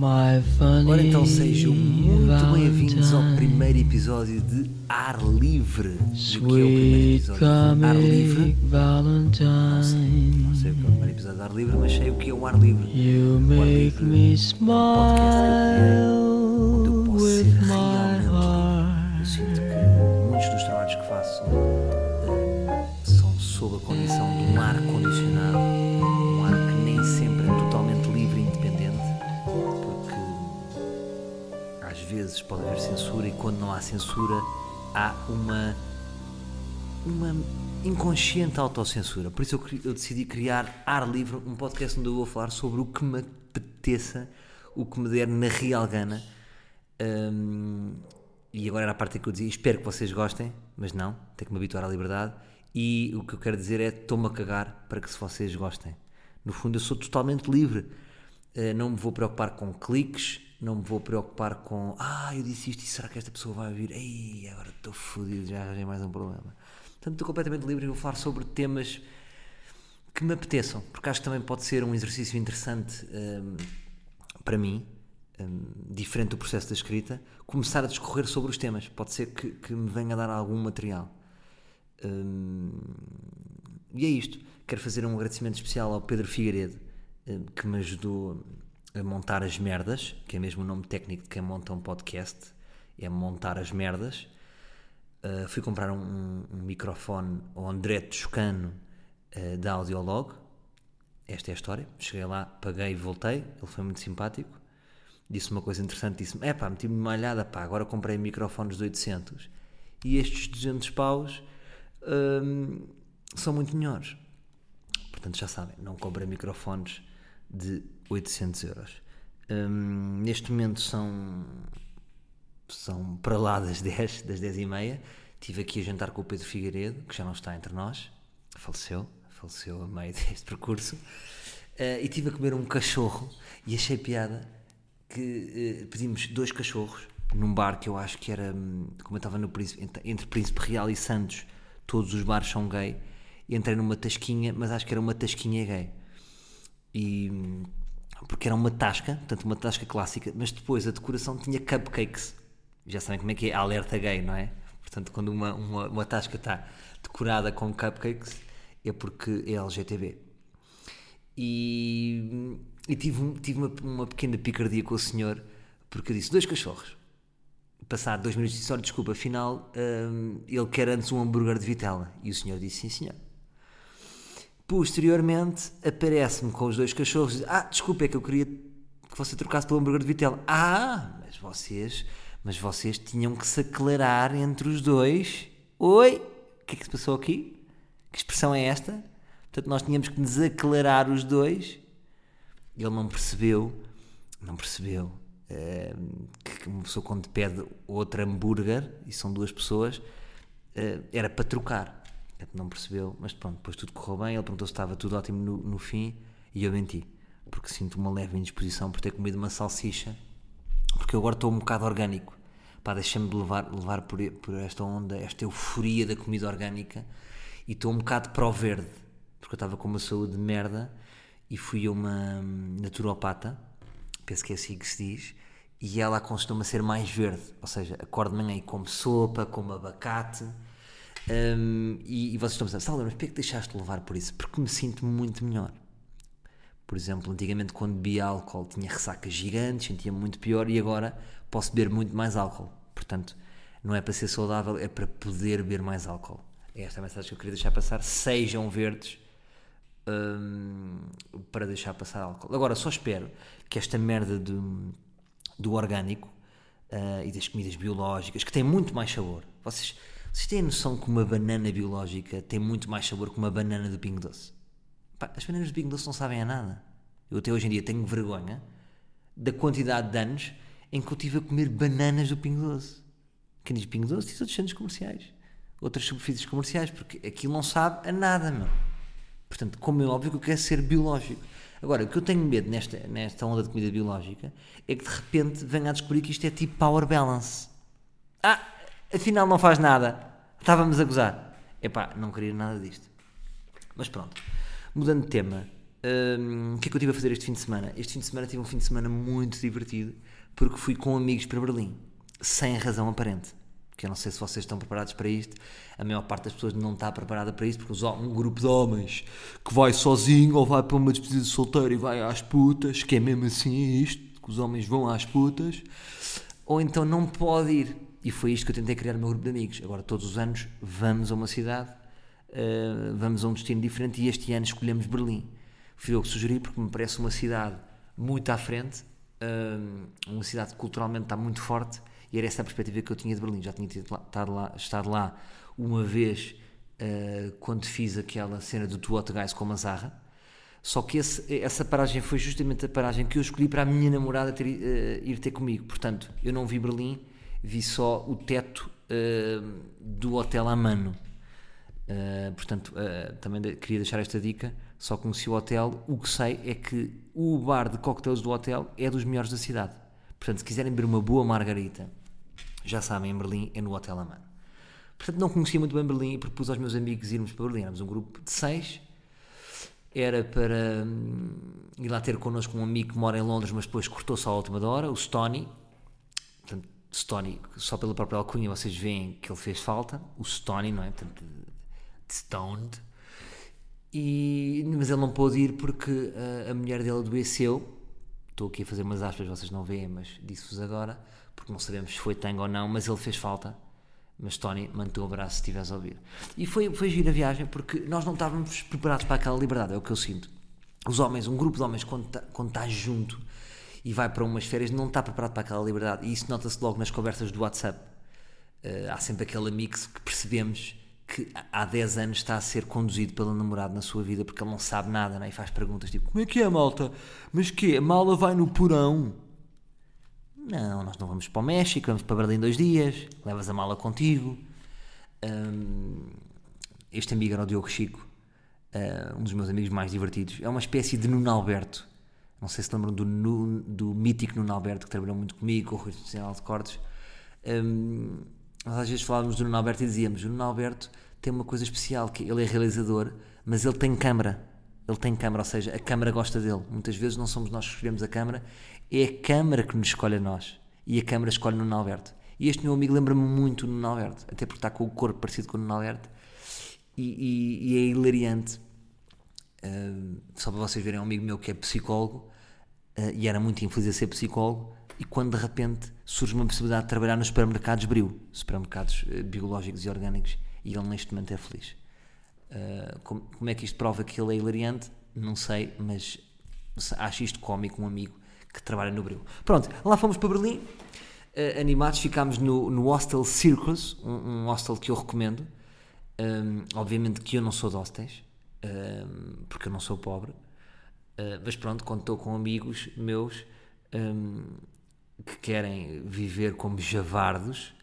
Ora então sejam muito bem-vindos ao primeiro episódio de Ar Livre. Do que é o primeiro Sweet episódio de Ar Livre? comic Valentine. Não sei o que é o primeiro episódio de Ar Livre, mas sei o que é o Ar Livre. You O Ar make Livre me é um podcast onde eu posso ser with pode haver censura e quando não há censura há uma uma inconsciente autocensura. Por isso eu, eu decidi criar Ar Livre, um podcast onde eu vou falar sobre o que me apeteça, o que me der na real gana. Hum, e agora era a parte que eu dizia: espero que vocês gostem, mas não, tenho que me habituar à liberdade. E o que eu quero dizer é: estou-me a cagar para que se vocês gostem. No fundo, eu sou totalmente livre. Uh, não me vou preocupar com cliques, não me vou preocupar com ah, eu disse isto e será que esta pessoa vai ouvir? Ei, agora estou fodido, já arranjei mais um problema. Portanto, estou completamente livre e vou falar sobre temas que me apeteçam, porque acho que também pode ser um exercício interessante hum, para mim, hum, diferente do processo da escrita, começar a discorrer sobre os temas. Pode ser que, que me venha a dar algum material. Hum, e é isto. Quero fazer um agradecimento especial ao Pedro Figueiredo, hum, que me ajudou a montar as merdas, que é mesmo o nome técnico de quem monta um podcast, é montar as merdas. Uh, fui comprar um, um- um microfone ao André Toscano uh, da Audiolog. Esta é a história. Cheguei lá, paguei e voltei. Ele foi muito simpático. Disse uma coisa interessante. Disse-me: É pá, meti-me uma malhada, pá, agora comprei microfones de 800 e estes 200 paus hum, são muito melhores. Portanto, já sabem, não comprei microfones de 800 euros. Hum, neste momento são são para lá das 10, das 10 e meia. Estive aqui a jantar com o Pedro Figueiredo, que já não está entre nós, faleceu, faleceu a meio deste percurso. Eh, e estive a comer um cachorro e achei piada que eh, pedimos dois cachorros num bar que eu acho que era, hum, como eu estava no Príncipe, entre, Príncipe Real e Santos, todos os bares são gay. Entrei numa tasquinha, mas acho que era uma tasquinha gay e porque era uma tasca, portanto uma tasca clássica, mas depois a decoração tinha cupcakes. Já sabem como é que é alerta gay, não é? Portanto, quando uma, uma, uma tasca está decorada com cupcakes é porque é LGTB. E, e tive, tive uma, uma pequena picardia com o senhor porque eu disse dois cachorros. Passado dois minutos disse, olha, desculpa, afinal hum, ele quer antes um hambúrguer de vitela. E o senhor disse, sim senhor. Posteriormente aparece-me com os dois cachorros e diz, Ah, desculpa, é que eu queria que você trocasse pelo hambúrguer de vitela. Ah, mas vocês, mas vocês tinham que se aclarar entre os dois. Oi, o que é que se passou aqui? Que expressão é esta? Portanto, nós tínhamos que nos aclarar os dois. Ele não percebeu, não percebeu eh, que uma pessoa quando pede outro hambúrguer, e são duas pessoas, eh, era para trocar. Não percebeu, mas pronto, depois tudo correu bem. Ele perguntou se estava tudo ótimo no, no fim e eu menti, porque sinto uma leve indisposição por ter comido uma salsicha, porque eu agora estou um bocado orgânico. Pá, deixa-me de levar, levar por, por esta onda, esta euforia da comida orgânica e estou um bocado para o verde, porque eu estava com uma saúde de merda e fui a uma hum, naturopata, penso que é assim que se diz, e ela aconselhou-me a ser mais verde, ou seja, acordo de manhã e como sopa, como abacate, hum, e, e vocês estão a pensar, Salvador, mas porquê é que deixaste de levar por isso? Porque me sinto muito melhor. Por exemplo, antigamente quando bebia álcool tinha ressacas gigantes, sentia muito pior e agora posso beber muito mais álcool. Portanto, não é para ser saudável, é para poder beber mais álcool. É esta a mensagem que eu queria deixar passar. Sejam verdes hum, para deixar passar álcool. Agora, só espero que esta merda do, do orgânico ah, e das comidas biológicas, que tem muito mais sabor. Vocês, vocês têm a noção que uma banana biológica tem muito mais sabor que uma banana do Pingo Doce? Pá, as bananas do Pingo Doce não sabem a nada. Eu até hoje em dia tenho vergonha da quantidade de anos em que eu estive a comer bananas do Pingo Doce. Quem diz Pingo Doce diz outros centros comerciais, outras superfícies comerciais, porque aquilo não sabe a nada, meu. Portanto, como é óbvio que eu quero ser biológico. Agora, o que eu tenho medo nesta, nesta onda de comida biológica é que de repente venha a descobrir que isto é tipo power balance. Ah, afinal não faz nada. Estávamos a gozar. Epá, não queria nada disto. Mas pronto. Mudando de tema, hum, o que é que eu tive a fazer este fim de semana? Este fim de semana tive um fim de semana muito divertido porque fui com amigos para Berlim, sem razão aparente. Que eu não sei se vocês estão preparados para isto. A maior parte das pessoas não está preparada para isto, porque um grupo de homens que vai sozinho ou vai para uma despedida de solteiro e vai às putas, que é mesmo assim isto, que os homens vão às putas, ou então não pode ir. E foi isto que eu tentei criar no meu grupo de amigos. Agora, todos os anos, vamos a uma cidade, eh, vamos a um destino diferente e este ano escolhemos Berlim. Fui eu que sugeri porque me parece uma cidade muito à frente, eh, uma cidade que culturalmente está muito forte e era essa a perspectiva que eu tinha de Berlim. Já tinha estado, lá, estado lá uma vez eh, quando fiz aquela cena do Tu Guys com a Mazarra. Só que esse- essa paragem foi justamente a paragem que eu escolhi para a minha namorada ter, eh, ir ter comigo. Portanto, eu não vi Berlim, vi só o teto eh, do hotel a mano. Uh, portanto, uh, também de- queria deixar esta dica. Só conheci o hotel. O que sei é que o bar de cocktails do hotel é dos melhores da cidade. Portanto, se quiserem beber uma boa margarita, já sabem, em Berlim é no Hotel Amano. Portanto, não conhecia muito bem Berlim e propus aos meus amigos irmos para Berlim. Éramos um grupo de seis. Era para hum, ir lá ter connosco um amigo que mora em Londres, mas depois cortou-se à última hora, o Stony. Portanto, Stony, só pela própria alcunha vocês veem que ele fez falta. O Stony, não é? Portanto, Stoned. E, mas ele não pôde ir porque a, a mulher dele adoeceu. Estou aqui a fazer umas aspas, vocês não veem, mas disse-vos agora, porque não sabemos se foi tango ou não, mas ele fez falta. Mas Tony manteve o abraço se estivesse a ouvir. E foi, foi gira a viagem porque nós não estávamos preparados para aquela liberdade, é o que eu sinto. Os homens, um grupo de homens, quando está, quando está junto e vai para umas férias, não está preparado para aquela liberdade. E isso nota-se logo nas conversas do WhatsApp. Uh, há sempre aquele amigo que percebemos que há 10 anos está a ser conduzido pelo namorado na sua vida porque ele não sabe nada né? e faz perguntas tipo: Como é que é, malta? Mas que A mala vai no porão? Não, nós não vamos para o México, vamos para Berlim dois dias, levas a mala contigo. Um, este amigo era o Diogo Chico, uh, um dos meus amigos mais divertidos. É uma espécie de Nuno Alberto. Não sei se lembram do, do mítico Nuno Alberto que trabalhou muito comigo, com o Rui Nacional de Cortes. Um, nós às vezes falávamos do Nuno Alberto e dizíamos: o Nuno Alberto tem uma coisa especial, que ele é realizador, mas ele tem câmara. Ele tem câmara, ou seja, a câmara gosta dele. Muitas vezes não somos nós que escolhemos a câmara, é a câmara que nos escolhe a nós. E a câmara escolhe o Nuno Alberto. E este meu amigo lembra-me muito do Nuno Alberto, até porque está com o corpo parecido com o Nuno Alberto. E, e- e é hilariante. Uh, só para vocês verem, um amigo meu que é psicólogo uh, e era muito infeliz a ser psicólogo. E quando de repente surge uma possibilidade de trabalhar nos supermercados Bril, supermercados uh, biológicos e orgânicos, e ele neste momento é feliz. Como, como é que isto prova que ele é hilariante? Não sei, mas acho isto cómico. Um amigo que trabalha no Bril. Pronto, lá fomos para Berlim, uh, animados, ficámos no, no Hostel Circus, um, um hostel que eu recomendo. Um, obviamente que eu não sou de hostels, um, porque eu não sou pobre, Uh, mas pronto, quando estou com amigos meus um, que querem viver como javardos,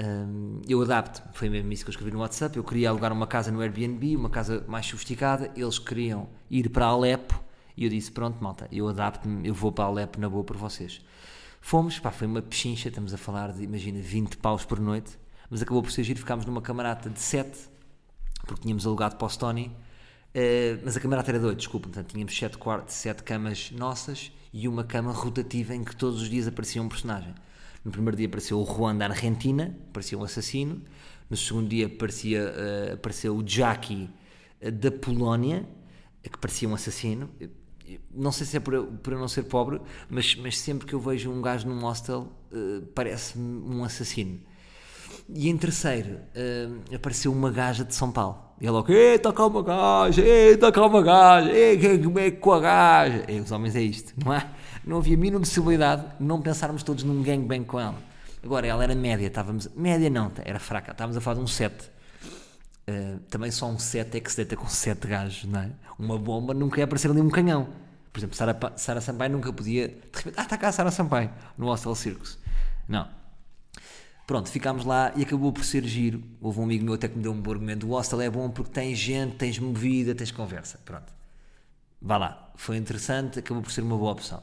um, eu adapto. Foi mesmo isso que eu escrevi no WhatsApp. Eu queria alugar uma casa no Airbnb, uma casa mais sofisticada. Eles queriam ir para Alepo e eu disse: Pronto, malta, eu adapto-me, eu vou para Alepo na boa por vocês. Fomos, pá, foi uma pechincha. Estamos a falar de, imagina, 20 paus por noite, mas acabou por ser giro. Ficámos numa camarata de 7, porque tínhamos alugado para o Stony. Uh, mas a camarata era 8, desculpa, portanto tínhamos 7 quartos, 7 camas nossas e uma cama rotativa em que todos os dias aparecia um personagem. No primeiro dia apareceu o Juan da Argentina, parecia um assassino. No segundo dia aparecia, uh, apareceu o Jackie uh, da Polónia, que parecia um assassino. Não sei se é por, por eu não ser pobre, mas, mas sempre que eu vejo um gajo num hostel, parece-me um assassino. E em terceiro, apareceu uma gaja de São Paulo. E ela, eita, cá uma gaja, eita, cá uma gaja, eita, como é com a gaja? E os homens é isto, não é? Não havia a mínima possibilidade de não pensarmos todos num gangbang com ela. Agora, ela era média, estávamos. Média não, era fraca, estávamos a falar de um 7. Uh, também só um 7 é que se deita com 7 gajos, não é? Uma bomba nunca ia aparecer ali um canhão. Por exemplo, Sara, Sara Sampaio nunca podia. De repente, ah, está cá a Sara Sampaio, no Hostel Circus. Não. Pronto, ficámos lá e acabou por ser giro. Houve um amigo meu até que me deu um bom argumento. O hostel é bom porque tem gente, tens movida, tens conversa. Pronto. Vá lá. Foi interessante, acabou por ser uma boa opção.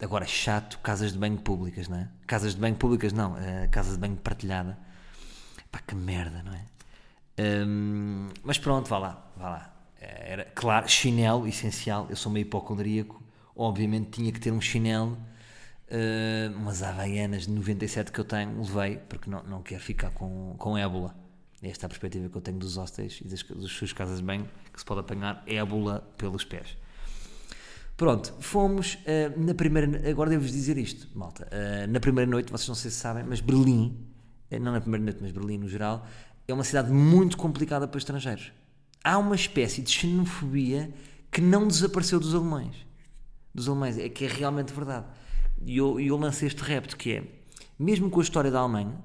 Agora, chato, casas de banho públicas, não é? Casas de banho públicas, não. Uh, casas de banho partilhada. Pá, que merda, não é? Um, mas pronto, vá lá, vá lá. era, claro, chinelo, essencial. Eu sou meio hipocondríaco. Obviamente tinha que ter um chinelo. Eh, umas havaianas de 97 que eu tenho, levei, porque não, não quero ficar com, com ébola. Esta é a perspectiva que eu tenho dos hostéis e das, das suas casas de banho, que se pode apanhar ébola pelos pés. Pronto, fomos eh, na primeira. Agora devo-vos dizer isto, malta. Eh, na primeira noite, vocês não sei se sabem, mas Berlim, não na primeira noite, mas Berlim no geral, é uma cidade muito complicada para estrangeiros. Há uma espécie de xenofobia que não desapareceu dos alemães. Dos alemães, é que é realmente verdade. E eu, eu lancei este repto que é, mesmo com a história da Alemanha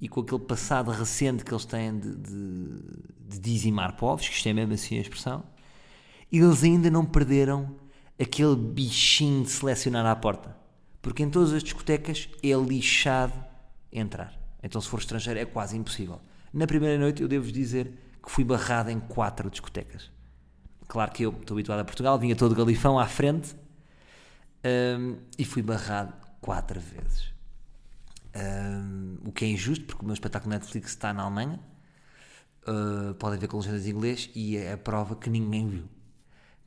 e com aquele passado recente que eles têm de, de, de dizimar povos, que isto é mesmo assim a expressão, eles ainda não perderam aquele bichinho de selecionar à porta. Porque em todas as discotecas é lixado entrar. Então, se for estrangeiro, é quase impossível. Na primeira noite, eu devo dizer que fui barrado em quatro discotecas. Claro que eu estou habituado a Portugal, vinha todo galifão à frente hum, e fui barrado quatro vezes. Hum, o que é injusto, porque o meu espetáculo Netflix está na Alemanha. Uh, podem ver com legendas em inglês e é a prova que ninguém viu.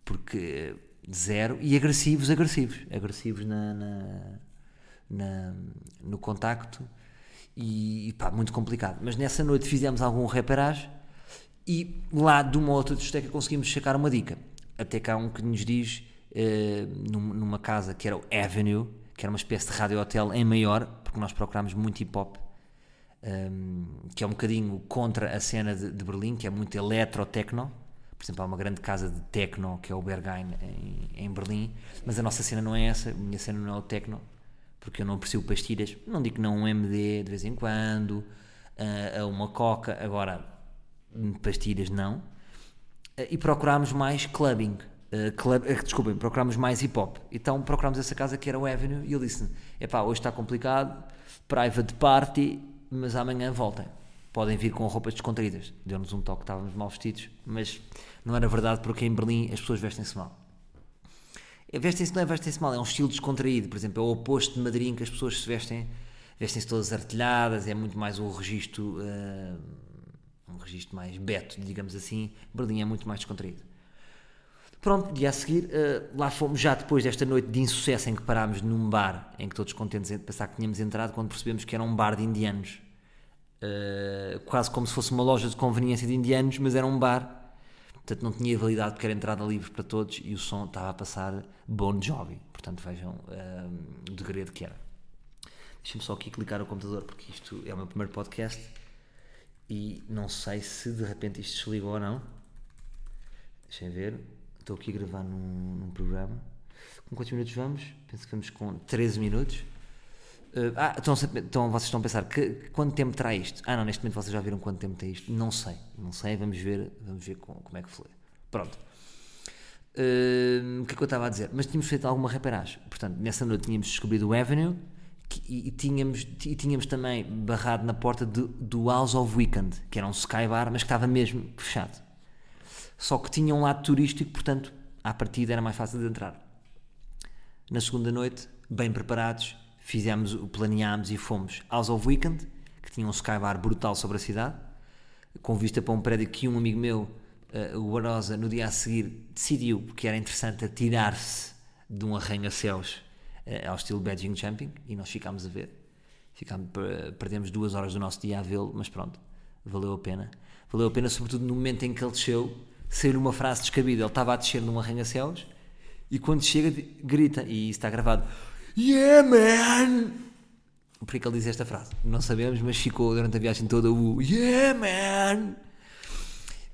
Porque zero. E agressivos, agressivos. Agressivos na, na- na- no contacto. E, pá, muito complicado. Mas nessa noite fizemos algum reparagem e lá de uma outra discoteca conseguimos sacar uma dica. Até há um que nos diz, eh, num- numa casa que era o Avenue, que era uma espécie de rádio-hotel em maior, porque nós procurámos muito hip-hop, um, que é um bocadinho contra a cena de, de Berlim, que é muito eletro-techno. Por exemplo, há uma grande casa de techno, que é o Berghain, em, em Berlim, mas a nossa cena não é essa, a minha cena não é o techno, porque eu não aprecio pastilhas, não digo não um MD de vez em quando, ah, a uma coca, agora hum, pastilhas não. Ah, e procurámos mais clubbing, ah, club, ah, desculpem, procurámos mais hip hop. Então procurámos essa casa que era o Avenue e ele disse: Epá, hoje está complicado, private party, mas amanhã voltem. Podem vir com roupas descontraídas. Deu-nos um toque, estávamos mal vestidos, mas não era verdade porque em Berlim as pessoas vestem-se mal. É, Vestem-se não é vestem-se mal, é um estilo descontraído. Por exemplo, é o oposto de Madrid em que as pessoas se vestem, vestem-se todas artilhadas, é muito mais um registro, ah, um registro mais beto, digamos assim. Berlim é muito mais descontraído. Pronto, dia a seguir, ah, lá fomos já depois desta noite de insucesso em que parámos num bar, em que todos contentes em pensar que tínhamos entrado, quando percebemos que era um bar de indianos. Uh, quase como se fosse uma loja de conveniência de indianos, mas era um bar. Portanto, não tinha validade porque era entrada livre para todos e o som estava a passar Bon Jovi. Portanto, vejam uh, o degredo que era. Deixa-me só aqui clicar no computador porque isto é o meu primeiro podcast e não sei se de repente isto desligou ou não. Deixem ver. Estou aqui a gravar num, num programa. Com quantos minutos vamos? Penso que vamos com 13 minutos. Uh, ah, então, vocês estão a pensar que, quanto tempo terá isto? Ah, não, neste momento vocês já viram quanto tempo tem isto? Não sei, não sei, vamos ver, vamos ver com, como é que foi. Pronto. Uh, o que é que eu estava a dizer? Mas tínhamos feito alguma reparagem. Portanto, nessa noite tínhamos descobrido o Avenue que- e, e tínhamos, e tínhamos também barrado na porta do, do House of Weekend, que era um sky bar, mas que estava mesmo fechado. Só que tinha um lado turístico, portanto, à partida era mais fácil de entrar. Na segunda noite, bem preparados, fizemos, planeámos e fomos House of Weekend, que tinha um skybar brutal sobre a cidade, com vista para um prédio que um amigo meu, eh, o Barosa, no dia a seguir decidiu que era interessante atirar-se de um arranha-céus eh, ao estilo Beijing Jumping, e nós ficámos a ver. Ficámos, per- perdemos duas horas do nosso dia a vê-lo, mas pronto, valeu a pena. Valeu a pena, sobretudo no momento em que ele desceu, saiu uma frase descabida. Ele estava a descer num arranha-céus e quando chega, grita, e isso está gravado: Yeah, man! Por é que ele diz esta frase? Não sabemos, mas ficou durante a viagem toda o Yeah, man!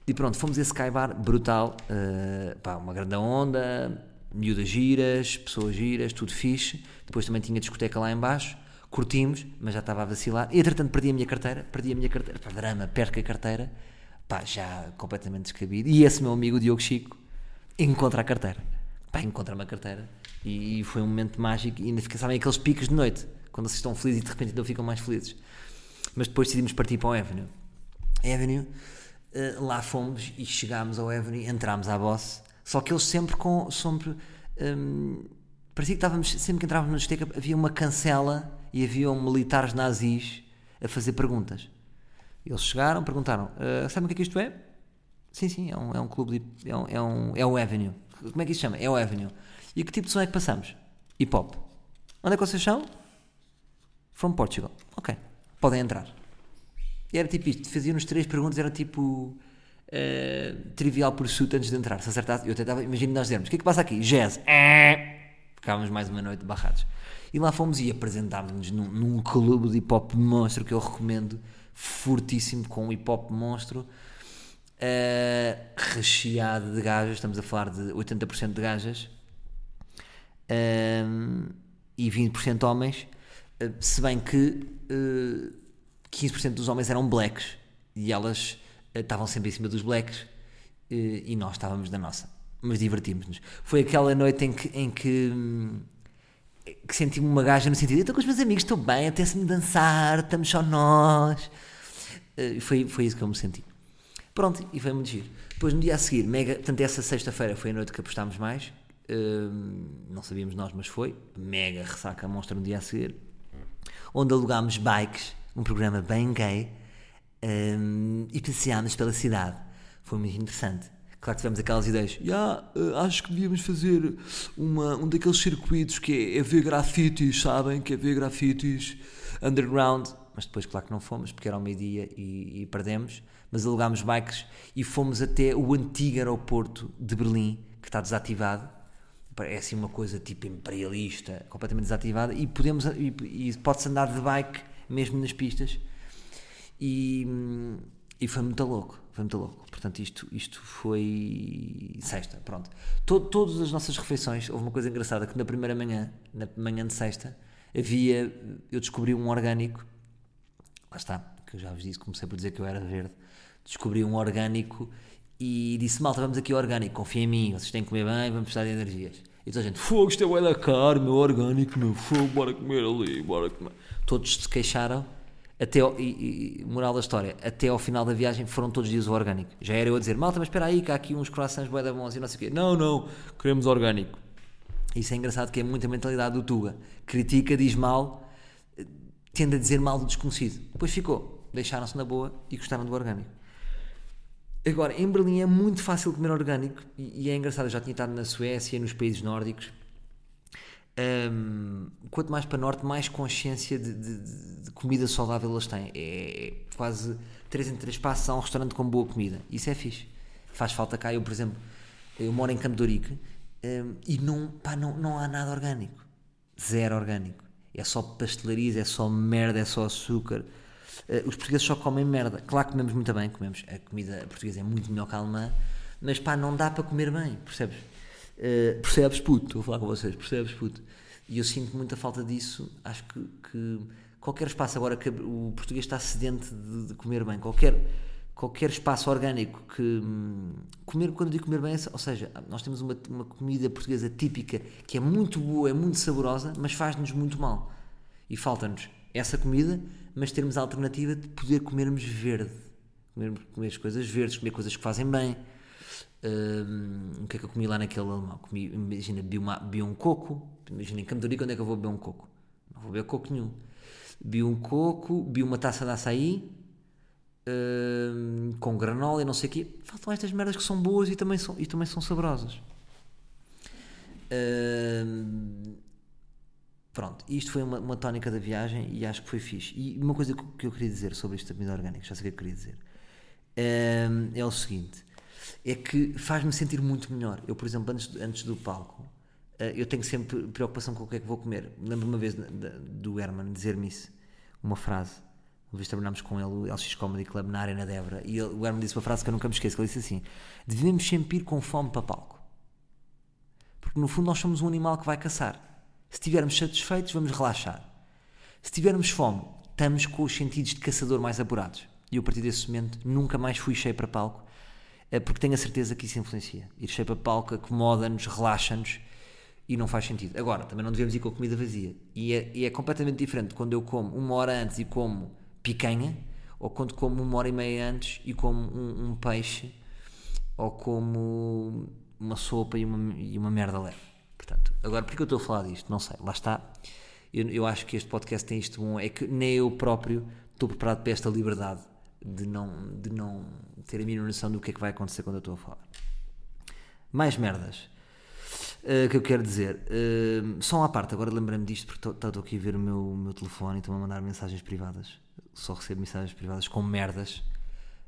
E pronto, fomos a esse Skybar brutal, uh, pá, uma grande onda, miúdas giras, pessoas giras, tudo fixe. Depois também tinha discoteca lá em baixo, curtimos, mas já estava a vacilar. E entretanto perdi a minha carteira, perdi a minha carteira, pá, drama, perca a carteira, pá, já completamente descabido. E esse meu amigo, Diogo Chico, encontra a carteira. Pá, encontra-me a carteira. E, foi um momento mágico e ainda fica, sabem, aqueles picos de noite, quando vocês estão felizes e de repente ainda ficam mais felizes. Mas depois decidimos partir para o Avenue. Avenue, eh, lá fomos e chegámos ao Avenue, entramos à Boss, só que eles sempre com, sempre, hum, parecia que estávamos, sempre que entrávamos na discoteca havia uma cancela e haviam militares nazis a fazer perguntas. Eles chegaram, perguntaram, "Ah, sabem o que é que isto é? Sim, sim, é um, é um clube de. É um, é, um, é o Avenue. Como é que isso se chama? É o Avenue. E que tipo de som é que passamos? Hip hop. Onde é que vocês são? From Portugal. Ok. Podem entrar. E era tipo isto. Faziam-nos três perguntas, era tipo. eh, trivial por suto antes de entrar. Se acertasse, eu tentava. Imagina nós dizermos: o que é que passa aqui? Jazz. É. Ficávamos mais uma noite barrados. E lá fomos e apresentámos-nos num, num clube de hip hop monstro que eu recomendo, fortíssimo, com um hip hop monstro, eh, recheado de gajas. Estamos a falar de 80% de gajas um, e 20% homens, uh, se bem que uh, 15% dos homens eram blacks e elas uh, estavam sempre em cima dos blacks uh, e nós estávamos da nossa, mas divertimos-nos. Foi aquela noite em que, em que, hum, que senti-me uma gaja no sentido: estou com os meus amigos, estou bem, até-se-me dançar, estamos só nós. Uh, foi, foi isso que eu me senti. Pronto, e foi muito giro. Depois no dia a seguir, mega, portanto, essa sexta-feira foi a noite que apostámos mais. Hum, não sabíamos nós, mas foi. Mega ressaca monstra no dia a seguir. Onde alugámos bikes, um programa bem gay, hum, e passeámos pela cidade. Foi muito interessante. Claro que tivemos aquelas ideias. "Ya, eh, acho que devíamos fazer uma, um daqueles circuitos que é, é ver grafites, sabem? Que é ver grafites underground. Mas depois, claro que não fomos, porque era ao meio-dia e, e perdemos. Mas alugámos bikes e fomos até o antigo aeroporto de Berlim, que está desativado. É assim uma coisa tipo imperialista, completamente desativada. E, podemos, e, e pode-se andar de bike mesmo nas pistas. E, e foi muito louco, foi muito louco. Portanto, isto, isto foi sexta, pronto. Todo, todas as nossas refeições, houve uma coisa engraçada, que na primeira manhã, na manhã de sexta, havia, eu descobri um orgânico, lá está, que eu já vos disse, comecei por dizer que eu era verde, descobri um orgânico e disse, malta, vamos aqui ao orgânico, confia em mim, vocês têm que comer bem, vamos precisar de energias. E toda a gente, fogo, isto é bué da caro, meu orgânico, meu fogo, bora comer ali, bora comer. Todos se queixaram, até ao, e, e, moral da história, até ao final da viagem foram todos os dias o orgânico. Já era eu a dizer, malta, mas espera aí, que há aqui uns croissants bué da bons e não sei o quê. Não, não, queremos orgânico. Isso é engraçado que é muito a mentalidade do Tuga. Critica, diz mal, tende a dizer mal do desconhecido. Depois ficou, deixaram-se na boa e gostaram do orgânico. Agora, em Berlim é muito fácil comer orgânico e, e é engraçado, eu já tinha estado na Suécia, nos países nórdicos. Um, quanto mais para norte, mais consciência de, de, de, comida saudável eles têm. É quase 3 em 3 passos a um restaurante com boa comida. Isso é fixe. Faz falta cá. Eu, por exemplo, eu moro em Campo de um, e não, pá, não, não há nada orgânico. Zero orgânico. É só pastelarias, é só merda, é só açúcar. Uh, os portugueses só comem merda. Claro que comemos muito bem, comemos. A comida portuguesa é muito melhor que a alemã, mas pá, não dá para comer bem, percebes? Uh, percebes, puto? Estou a falar com vocês, percebes, puto? E eu sinto muita falta disso. Acho que, que qualquer espaço, agora que o português está sedente de, de, comer bem, qualquer, qualquer espaço orgânico que. Hum, comer, quando digo comer bem, ou seja, nós temos uma, uma comida portuguesa típica que é muito boa, é muito saborosa, mas faz-nos muito mal. E falta-nos essa comida, mas termos a alternativa de poder comermos verde. Comer, comer as coisas verdes, comer coisas que fazem bem. Um, o que é que eu comi lá naquele alemão? Comi, imagina, bebi, uma, bebi um coco. Imagina, em Campo de onde é que eu vou beber um coco? Não vou beber coco nenhum. Bebi um coco, bebi uma taça de açaí, um, com granola e não sei o quê. Faltam estas merdas que são boas e também são, e também são saborosas. Um, pronto, isto foi uma, uma tónica da viagem e acho que foi fixe. E uma coisa que eu queria dizer sobre esta comida orgânica, já sei o que eu queria dizer, é o seguinte é que faz-me sentir muito melhor. Eu, por exemplo, antes, antes do palco, uh, eu tenho sempre preocupação com o que é que vou comer. Lembro uma vez do Herman dizer-me isso, uma frase. Uma vez trabalhámos com ele, o LX Comedy Club, na Arena Débora, e ele, o Herman disse uma frase que eu nunca me esqueço, que ele disse assim, devemos sempre ir com fome para palco. Porque, no fundo, nós somos um animal que vai caçar. Se estivermos satisfeitos, vamos relaxar. Se tivermos fome, estamos com os sentidos de caçador mais apurados. E eu, a partir desse momento, nunca mais fui cheio para palco porque tenho a certeza que isso influencia. Ir cheio para palco acomoda-nos, relaxa-nos e não faz sentido. Agora, também não devemos ir com a comida vazia. E é, e é, completamente diferente quando eu como uma hora antes e como picanha, ou quando como uma hora e meia antes e como um, um peixe, ou como uma sopa e uma, e uma merda leve. Portanto, agora, porque eu estou a falar disto? Não sei, lá está. Eu, eu acho que este podcast tem isto bom, é que nem eu próprio estou preparado para esta liberdade de não, de não ter a mínima noção do que é que vai acontecer quando eu estou a falar. Mais merdas uh, que eu quero dizer. Uh, só uma parte, agora lembrei-me disto porque estou aqui a ver o meu, o meu telefone e estão a mandar mensagens privadas. Só recebo mensagens privadas com merdas.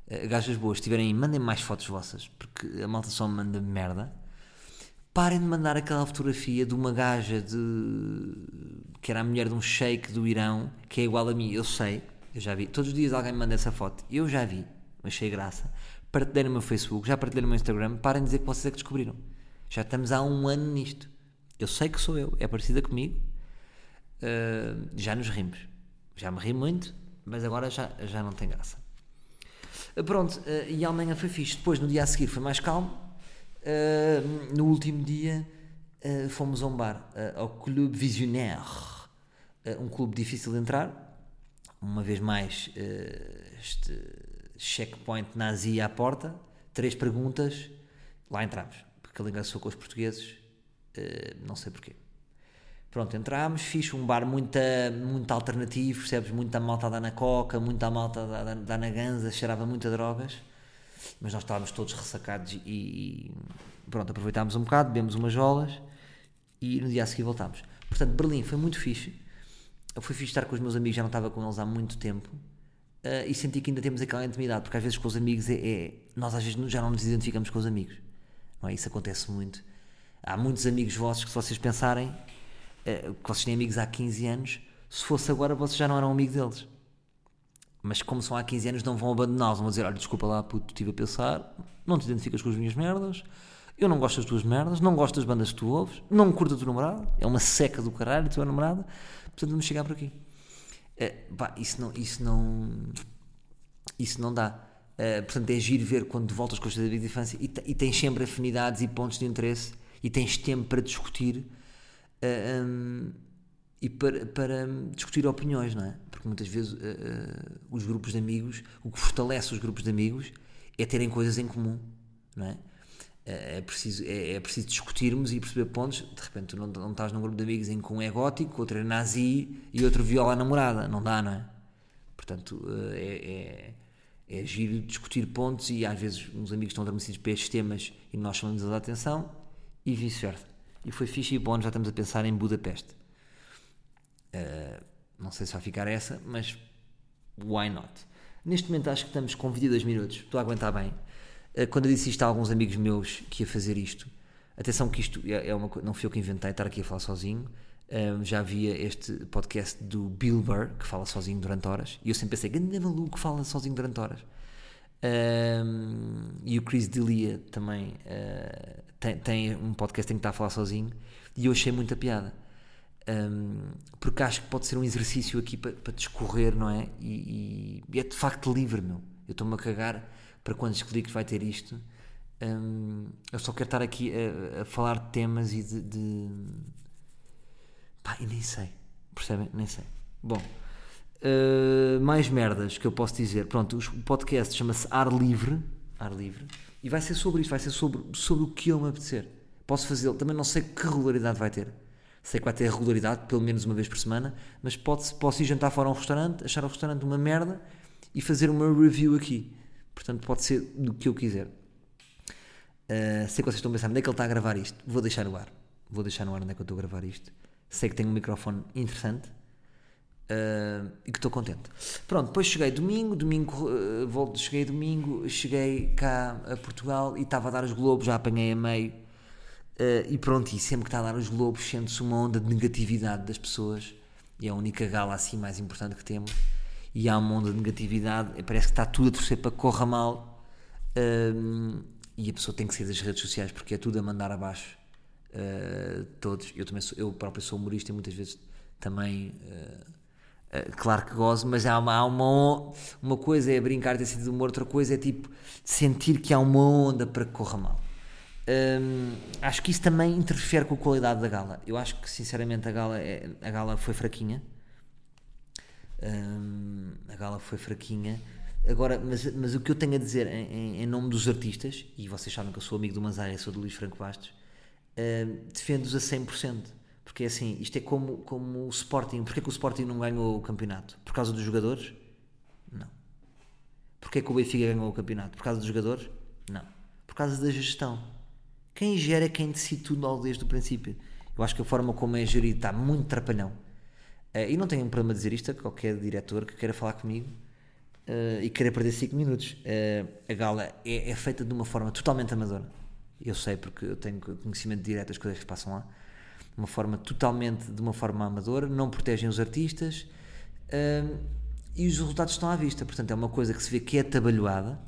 Uh, gajas boas, tiverem, mandem mais fotos vossas, porque a malta só me manda merda. Parem de mandar aquela fotografia de uma gaja de que era a mulher de um sheik do Irão, que é igual a mim, eu sei, eu já vi. Todos os dias alguém me manda essa foto, eu já vi, achei graça. Partilhei no meu Facebook, já partilhei no meu Instagram. Parem de dizer que vocês é que descobriram. Já estamos há um ano nisto. Eu sei que sou eu, é parecida comigo. Uh, já nos rimos. Já me ri muito, mas agora já, já não tem graça. Uh, pronto, uh, e amanhã foi fixe. Depois, no dia a seguir, foi mais calmo. no último dia, fomos a um bar, ao Clube Visionnaire. um clube difícil de entrar. Uma vez mais, este checkpoint nazi à porta. Três perguntas, lá entramos que ele engraçou com os portugueses, uh, não sei porquê. Pronto, entrámos, fiz um bar muito, muito alternativo, percebes? Muita malta a dar na coca, muita malta a dar na ganza, cheirava muita drogas, mas nós estávamos todos ressacados e, e pronto, aproveitámos um bocado, bebemos umas jolas e no dia a seguir voltámos. Portanto, Berlim foi muito fixe. Fui fixe estar com os meus amigos, já não estava com eles há muito tempo. Uh, e senti que ainda temos aquela intimidade, porque às vezes com os amigos é, é, nós às vezes já não nos identificamos com os amigos. Não é? Isso acontece muito. Há muitos amigos vossos que, se vocês pensarem eh, que vocês têm amigos há 15 anos, se fosse agora, vocês já não eram amigos deles. Mas como são há 15 anos, não vão abandoná-los, vão dizer: Olha, desculpa lá, puto, estive a pensar, não te identificas com as minhas merdas, eu não gosto das tuas merdas, não gosto das bandas que tu ouves, não curto a tua namorada, é uma seca do caralho a tua namorada, portanto vamos chegar por aqui. É, pá, isso não, isso não, isso não dá. Uh, portanto, é giro ver quando voltas com teus amigos de infância e, e, tens sempre afinidades e pontos de interesse e tens tempo para discutir eh, um, e para, para discutir opiniões, não é? Porque muitas vezes uh, os grupos de amigos, o que fortalece os grupos de amigos é terem coisas em comum, não é? É preciso, é, é, preciso discutirmos e perceber pontos. De repente, tu não, não estás num grupo de amigos em que um é gótico, outro é nazi e outro viola a namorada. Não dá, não é? Portanto, é, é é giro discutir pontos e às vezes uns amigos estão adormecidos para estes temas e nós chamamos a atenção e vice-versa. E foi fixe e bom, já estamos a pensar em Budapeste. Uh, não sei se vai ficar essa, mas why not? Neste momento acho que estamos com 22 minutos, estou a aguentar bem. Uh, quando eu disse isto a alguns amigos meus que ia fazer isto, atenção que isto é, é uma não fui eu que inventei estar aqui a falar sozinho, um, já havia este podcast do Bill Burr, que fala sozinho durante horas, e eu sempre pensei, grande maluco fala sozinho durante horas. Um, e o Chris D'Elia também uh, tem, tem, um podcast em que está a falar sozinho, e eu achei muita piada. Um, porque acho que pode ser um exercício aqui para, para discorrer, não é? E, e, é de facto livre, meu. Eu estou-me a cagar para quantos cliques vai ter isto. Um, eu só quero estar aqui a, a falar de temas e de, de Pá, e nem sei. Percebem? Nem sei. Bom, uh, mais merdas que eu posso dizer. Pronto, o podcast chama-se Ar Livre. Ar Livre. E vai ser sobre isto, vai ser sobre, sobre o que eu me apetecer. Posso fazê-lo. Também não sei que regularidade vai ter. Sei que vai ter regularidade, pelo menos uma vez por semana, mas pode, posso ir jantar fora a um restaurante, achar o restaurante uma merda e fazer uma review aqui. Portanto, pode ser do que eu quiser. Uh, sei que vocês estão pensando onde é que ele está a gravar isto. Vou deixar no ar. Vou deixar no ar onde é que eu estou a gravar isto sei que tenho um microfone interessante uh, e que estou contente. Pronto, depois cheguei domingo, domingo uh, volto, cheguei domingo, cheguei cá a Portugal e estava a dar os globos, já apanhei a meio. Uh, e pronto, e sempre que está a dar os globos sente-se uma onda de negatividade das pessoas e é a única gala assim mais importante que temos e há uma onda de negatividade parece que está tudo a torcer para que corra mal e a pessoa tem que sair das redes sociais porque é tudo a mandar abaixo uh, todos. Eu também sou, eu próprio sou humorista e muitas vezes também. Uh, Uh, claro que gozo, mas há uma, há uma, uma coisa é brincar sentido de humor, outra coisa é tipo sentir que há uma onda para que corra mal. Um, acho que isso também interfere com a qualidade da gala. Eu acho que sinceramente a gala, é, a gala foi fraquinha. Um, a gala foi fraquinha. Agora, mas, mas o que eu tenho a dizer em, em, nome dos artistas, e vocês sabem que eu sou amigo do Manzai, sou do Luís Franco Bastos, defende-os a 100%. Porque assim, isto é como, como o Sporting. Porquê que o Sporting não ganhou o campeonato? Por causa dos jogadores? Não. Porquê que o Benfica ganhou o campeonato? Por causa dos jogadores? Não. Por causa da gestão. Quem gera é quem decide tudo desde o princípio. Eu acho que a forma como é gerido está muito trapalhão. Uh, e não tenho um problema dizer isto a qualquer diretor que queira falar comigo uh, e queira perder 5 minutos. Uh, a gala é, é, feita de uma forma totalmente amadora. Eu sei porque eu tenho conhecimento direto das coisas que passam lá. De uma forma totalmente, de uma forma amadora, não protegem os artistas e os resultados estão à vista. Portanto, é uma coisa que se vê que é trabalhada,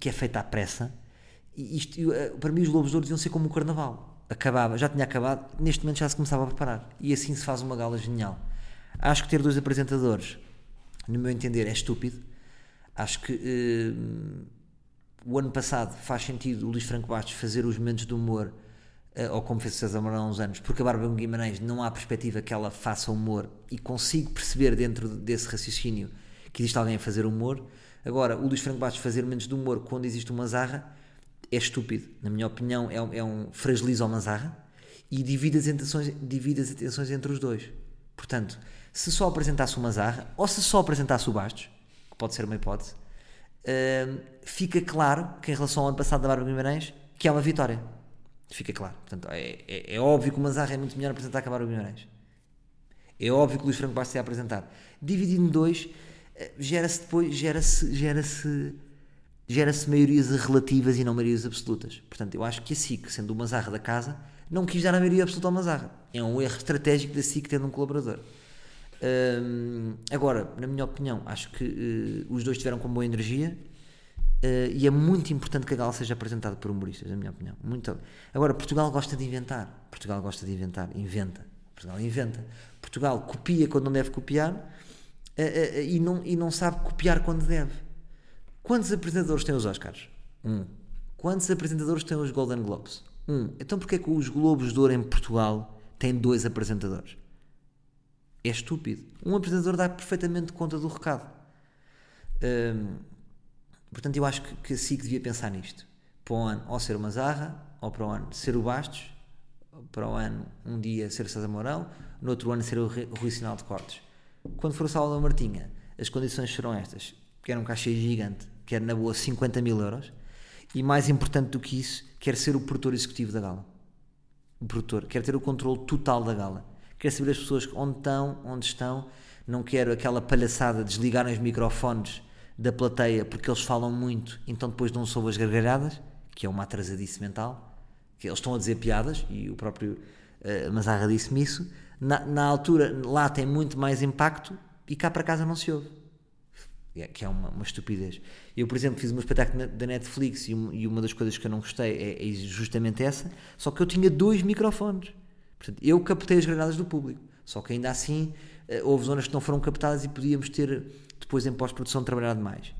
que é feita à pressa. E isto, para mim, os Lobos de Ouro deviam ser como o Carnaval acabava, já tinha acabado, neste momento já se começava a preparar. E assim se faz uma gala genial. Acho que ter dois apresentadores, no meu entender, é estúpido. Acho que uh, o ano passado faz sentido o Luís Franco Bastos fazer os momentos de humor, uh, ou como fez o César Mourão há uns anos, porque a Bárbara Guimarães não há perspectiva que ela faça humor e consigo perceber dentro desse raciocínio que existe alguém a fazer humor. Agora, o Luís Franco Bastos fazer momentos de humor quando existe uma zarra é estúpido. Na minha opinião, é, um, é um fragiliza o Manzarra e divide as, atenções, divide as atenções entre os dois. Portanto, se só apresentasse o Manzarra ou se só apresentasse o Bastos, que pode ser uma hipótese, uh, fica claro que em relação ao ano passado da Bárbara Guimarães, que é uma vitória. Fica claro. Portanto, é, é, é óbvio que o Manzarra é muito melhor apresentar que a Bárbara Guimarães. É óbvio que o Luís Franco Bastos é apresentar. Dividindo em dois, eh, gera-se depois, gera-se, gera-se gera-se maiorias relativas e não maiorias absolutas. Portanto, eu acho que a SIC, sendo uma zarra da casa, não quis dar a maioria absoluta ao Mazarra. É um erro estratégico da SIC tendo um colaborador. Hum, agora, na minha opinião, acho que uh, os dois tiveram com boa energia uh, e é muito importante que a gala seja apresentada por humoristas, na minha opinião. Muito. Agora, Portugal gosta de inventar. Portugal gosta de inventar. Inventa. Portugal inventa. Portugal copia quando não deve copiar uh, e, não, e não sabe copiar quando deve. Quantos apresentadores têm os Oscars? Um. Quantos apresentadores têm os Golden Globes? Um. Então porquê é que os Globos de Ouro em Portugal têm dois apresentadores? É estúpido. Um apresentador dá perfeitamente conta do recado. Hum, portanto, eu acho que, que a SIC devia pensar nisto. Para o ano, ou ser uma Zarra, ou para o ano ser o Bastos, para o ano, um dia ser o César Mourão, no outro ano ser o Rui Sinal de Cortes. Quando for o Salvador Martinha, as condições serão estas. Quer um cachê gigante, quer na boa 50 mil euros, e mais importante do que isso, quer ser o produtor executivo da gala. O produtor, quer ter o controle total da gala. Quer saber as pessoas onde estão, onde estão. Não quero aquela palhaçada de desligarem os microfones da plateia porque eles falam muito, então depois não soube as gargalhadas, que é uma atrasadice mental, que eles estão a dizer piadas, e o próprio uh, Mazarra disse-me isso. Na, na altura, lá tem muito mais impacto e cá para casa não se ouve. É, que é uma, uma, estupidez. Eu, por exemplo, fiz um espetáculo da Netflix e, uma das coisas que eu não gostei é, é, justamente essa, só que eu tinha dois microfones. Portanto, eu captei as granadas do público. Só que ainda assim eh, houve zonas que não foram captadas e podíamos ter, depois em pós-produção, trabalhado mais.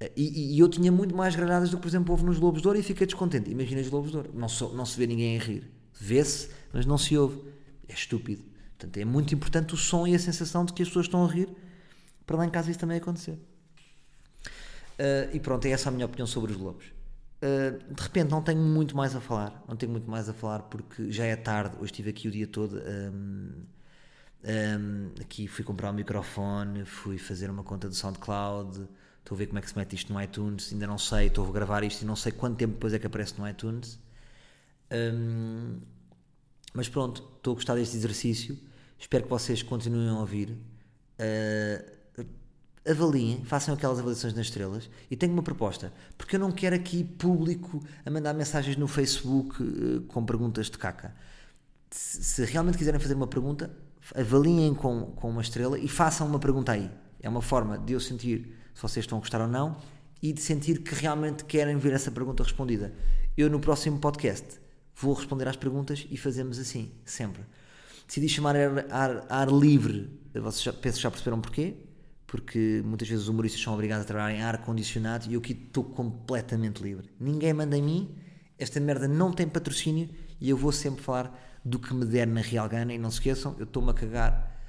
Eh, e, e, eu tinha muito mais granadas do que, por exemplo, houve nos Lobos de Ouro e fiquei descontente. Imagina os Lobos de Ouro. Não, so, não se vê ninguém a rir. Vê-se, mas não se ouve. É estúpido. Portanto, é muito importante o som e a sensação de que as pessoas estão a rir para lá em casa isso também acontecer. Uh, e pronto, é essa a minha opinião sobre os Globos. Uh, de repente não tenho muito mais a falar, não tenho muito mais a falar porque já é tarde, hoje estive aqui o dia todo um, um, aqui fui comprar um microfone, fui fazer uma conta do SoundCloud, estou a ver como é que se mete isto no iTunes, ainda não sei, estou a gravar isto e não sei quanto tempo depois é que aparece no iTunes. Um, mas pronto, estou a gostar deste exercício, espero que vocês continuem a ouvir. Uh, avaliem, façam aquelas avaliações nas estrelas e tenho uma proposta, porque eu não quero aqui público a mandar mensagens no Facebook uh, com perguntas de caca. Se, se, realmente quiserem fazer uma pergunta, avaliem com, com uma estrela e façam uma pergunta aí. É uma forma de eu sentir se vocês estão a gostar ou não e de sentir que realmente querem ver essa pergunta respondida. Eu no próximo podcast vou responder às perguntas e fazemos assim, sempre. Decidi chamar ar, ar, ar livre, vocês já, penso já perceberam porquê, porque muitas vezes os humoristas são obrigados a trabalhar em ar-condicionado e eu aqui estou completamente livre. Ninguém manda em mim, esta merda não tem patrocínio e eu vou sempre falar do que me der na Real Gana e não se esqueçam, eu estou-me a cagar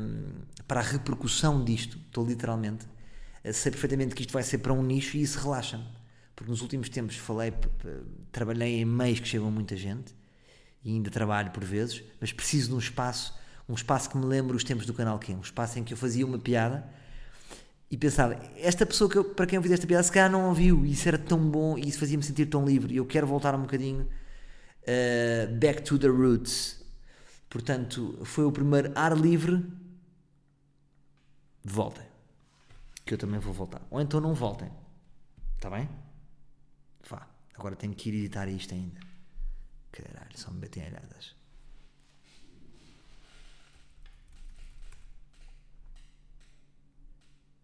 um, para a repercussão disto, estou literalmente, sei perfeitamente que isto vai ser para um nicho e isso relaxa-me, porque nos últimos tempos falei, trabalhei em meios que chegam muita gente e ainda trabalho por vezes, mas preciso de um espaço um espaço que me lembra os tempos do Canal Q, um espaço em que eu fazia uma piada e pensava, esta pessoa que eu- para quem eu fiz esta piada se calhar não ouviu, e isso era tão bom e isso fazia-me sentir tão livre. E eu quero voltar um bocadinho uh, back to the roots. Portanto, foi o primeiro ar livre. Voltem. Que eu também vou voltar. Ou então não voltem. Está bem? Vá. Agora tenho que ir editar isto ainda. Caralho, só me metem olhadas.